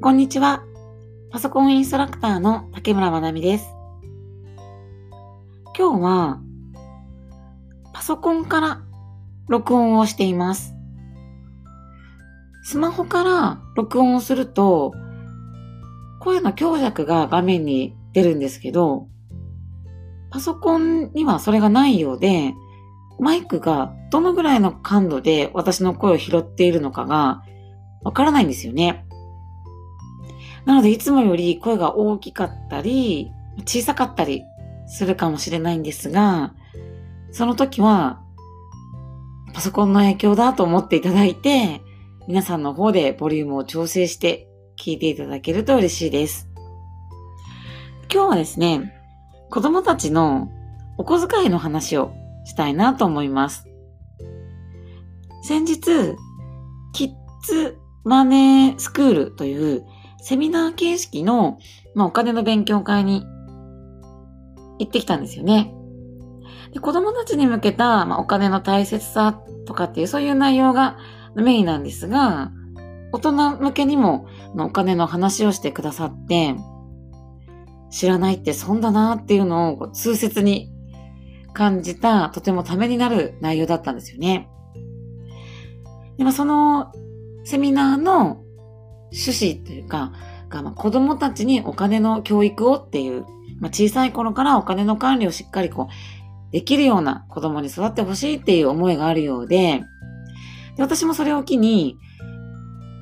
こんにちは。パソコンインストラクターの竹村まなみです。今日は、パソコンから録音をしています。スマホから録音をすると、声の強弱が画面に出るんですけど、パソコンにはそれがないようで、マイクがどのぐらいの感度で私の声を拾っているのかがわからないんですよね。なので、いつもより声が大きかったり、小さかったりするかもしれないんですが、その時は、パソコンの影響だと思っていただいて、皆さんの方でボリュームを調整して聞いていただけると嬉しいです。今日はですね、子供たちのお小遣いの話をしたいなと思います。先日、キッズマネースクールというセミナー形式の、まあ、お金の勉強会に行ってきたんですよね。で子供たちに向けた、まあ、お金の大切さとかっていうそういう内容がメインなんですが、大人向けにもお金の話をしてくださって、知らないって損だなっていうのを痛切に感じた、とてもためになる内容だったんですよね。でもそのセミナーの趣旨というか、がまあ、子供たちにお金の教育をっていう、まあ、小さい頃からお金の管理をしっかりこう、できるような子供に育ってほしいっていう思いがあるようで、で私もそれを機に、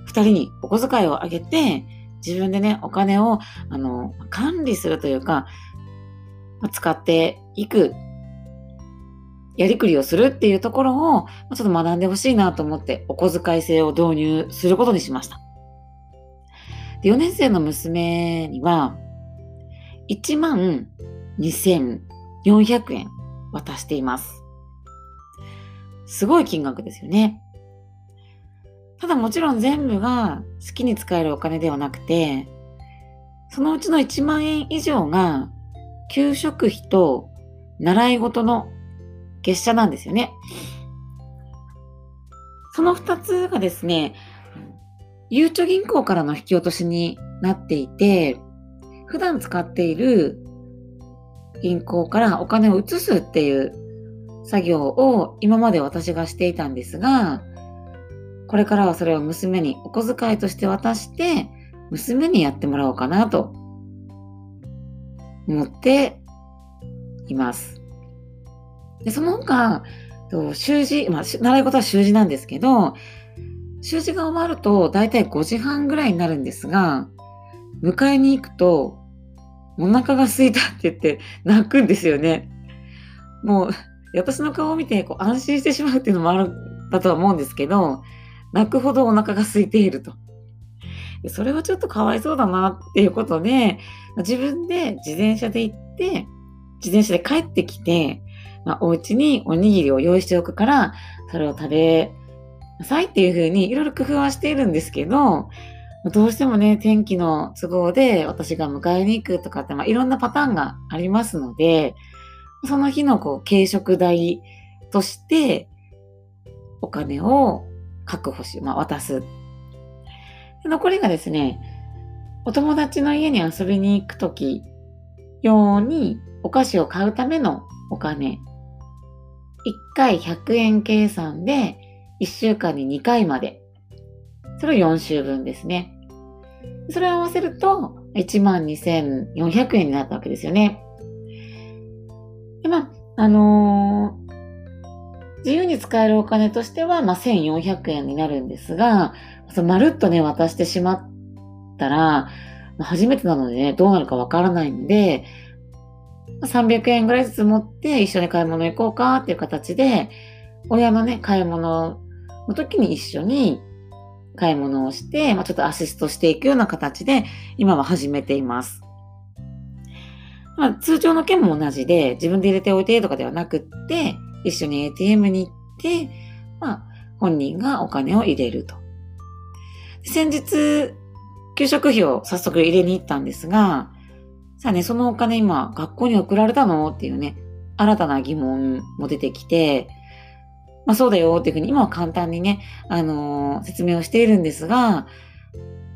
二人にお小遣いをあげて、自分でね、お金を、あの、管理するというか、使っていく、やりくりをするっていうところを、ちょっと学んでほしいなと思って、お小遣い制を導入することにしました。で4年生の娘には、1万2400円渡しています。すごい金額ですよね。ただもちろん全部が好きに使えるお金ではなくて、そのうちの1万円以上が給食費と習い事の月謝なんですよね。その2つがですね、ゆうちょ銀行からの引き落としになっていて、普段使っている銀行からお金を移すっていう作業を今まで私がしていたんですが、これからはそれを娘にお小遣いとして渡して、娘にやってもらおうかなと思っています。でその他、習字、まあ、習い事は習字なんですけど、習字が終わると大体5時半ぐらいになるんですが、迎えに行くと、お腹が空いたって言って泣くんですよね。もう、私の顔を見てこう安心してしまうっていうのもあるんだとは思うんですけど、泣くほどお腹が空いていると。それはちょっとかわいそうだなっていうことで、自分で自転車で行って、自転車で帰ってきて、まあ、お家におにぎりを用意しておくから、それを食べなさいっていうふうにいろいろ工夫はしているんですけど、どうしてもね、天気の都合で私が迎えに行くとかって、まあ、いろんなパターンがありますので、その日のこう軽食代としてお金を確保し、まあ、渡す。残りがですね、お友達の家に遊びに行くとき用にお菓子を買うためのお金。1回100円計算で1週間に2回まで。それを4週分ですね。それを合わせると、12,400円になったわけですよね。で、まあ、あのー、自由に使えるお金としては、まあ、1,400円になるんですが、そのまるっとね、渡してしまったら、初めてなのでね、どうなるかわからないので、300円ぐらいずつ持って一緒に買い物行こうかっていう形で、親のね、買い物の時に一緒に買い物をして、まあ、ちょっとアシストしていくような形で今は始めています。まあ、通常の件も同じで自分で入れておいてとかではなくって、一緒に ATM に行って、まあ、本人がお金を入れると。先日、給食費を早速入れに行ったんですが、さあね、そのお金今学校に送られたのっていうね、新たな疑問も出てきて、まあそうだよっていうふうに今は簡単にね、あのー、説明をしているんですが、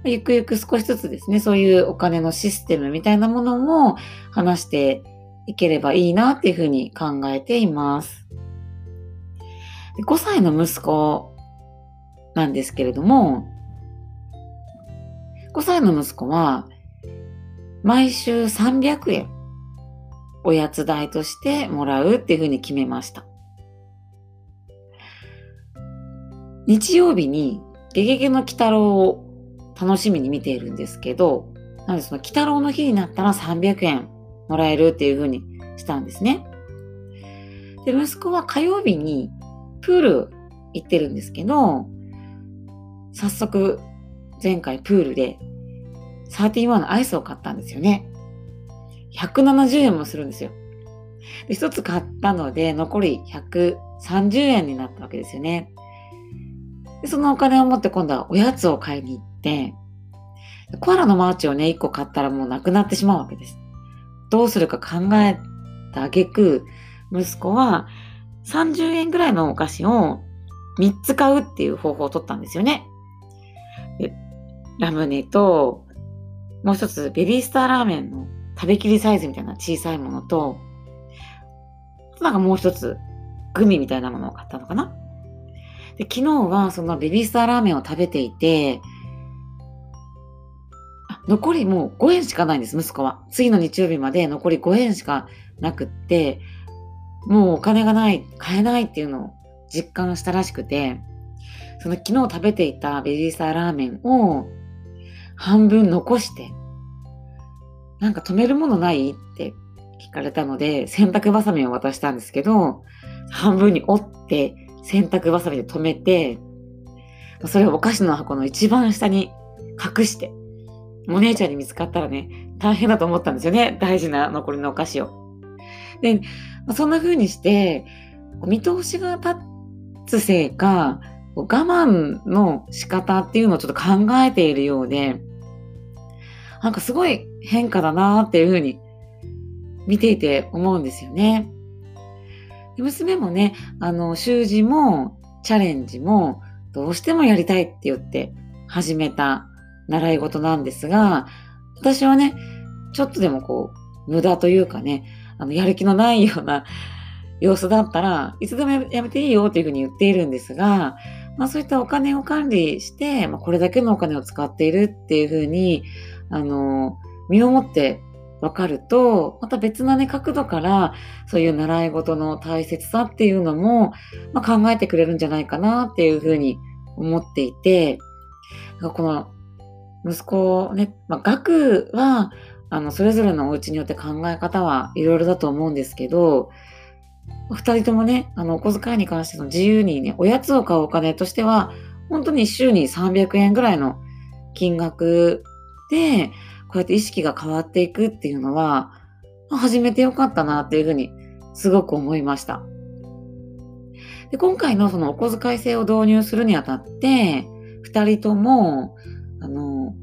ゆくゆく少しずつですね、そういうお金のシステムみたいなものも話していければいいなっていうふうに考えています。5歳の息子なんですけれども、5歳の息子は毎週300円おやつ代としてもらうっていうふうに決めました。日曜日にゲゲゲの鬼太郎を楽しみに見ているんですけど、なのでその鬼太郎の日になったら300円もらえるっていう風にしたんですね。で、息子は火曜日にプール行ってるんですけど、早速前回プールで31のアイスを買ったんですよね。170円もするんですよ。で、一つ買ったので残り130円になったわけですよね。でそのお金を持って今度はおやつを買いに行って、コアラのマーチをね、1個買ったらもうなくなってしまうわけです。どうするか考えた挙句、息子は30円ぐらいのお菓子を3つ買うっていう方法を取ったんですよね。ラムネと、もう一つベビースターラーメンの食べきりサイズみたいな小さいものと、なんかもう一つグミみたいなものを買ったのかな。で昨日はそのベビースターラーメンを食べていて、残りもう5円しかないんです、息子は。次の日曜日まで残り5円しかなくって、もうお金がない、買えないっていうのを実感したらしくて、その昨日食べていたベビースターラーメンを半分残して、なんか止めるものない？って聞かれたので、洗濯バサミを渡したんですけど、半分に折って洗濯バサミで止めて、それをお菓子の箱の一番下に隠して、お姉ちゃんに見つかったらね、大変だと思ったんですよね。大事な残りのお菓子を。で、そんな風にして、見通しが立つせいか、我慢の仕方っていうのをちょっと考えているようで、なんかすごい変化だなっていう風に見ていて思うんですよね。娘もね、あの、習字もチャレンジもどうしてもやりたいって言って始めた習い事なんですが、私はね、ちょっとでもこう、無駄というかね、あの、やる気のないような様子だったらいつでもやめていいよっていうふうに言っているんですが、まあそういったお金を管理して、まあ、これだけのお金を使っているっていうふうに、あの、身をもって分かると、また別なね、角度から、そういう習い事の大切さっていうのも、まあ、考えてくれるんじゃないかなっていうふうに思っていて、この息子ね、まあ、学は、あの、それぞれのお家によって考え方はいろいろだと思うんですけど、二人ともね、あの、お小遣いに関しての自由にね、おやつを買うお金としては、本当に週に300円ぐらいの金額で、こうやって意識が変わっていくっていうのは、始めてよかったなっていうふうにすごく思いました。で今回のそのお小遣い制を導入するにあたって、二人とも、あの、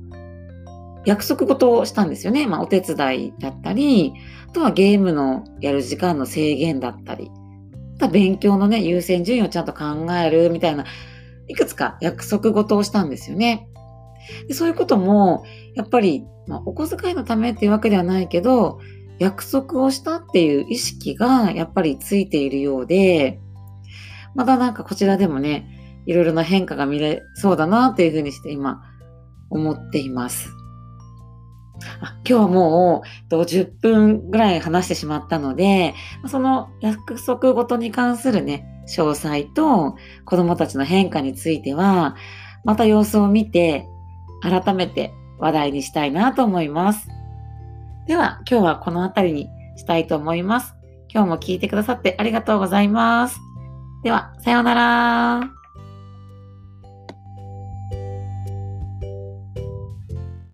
約束事をしたんですよね。まあ、お手伝いだったり、あとはゲームのやる時間の制限だったり、あとは勉強のね、優先順位をちゃんと考えるみたいな、いくつか約束事をしたんですよね。でそういうことも、やっぱり、まあ、お小遣いのためっていうわけではないけど、約束をしたっていう意識がやっぱりついているようで、またなんかこちらでもね、いろいろな変化が見れそうだなっていうふうにして今思っています。あ今日はもう10分ぐらい話してしまったので、その約束ごとに関するね、詳細と子供たちの変化については、また様子を見て、改めて話題にしたいなと思います。では、今日はこの辺りにしたいと思います。今日も聞いてくださってありがとうございます。では、さようなら。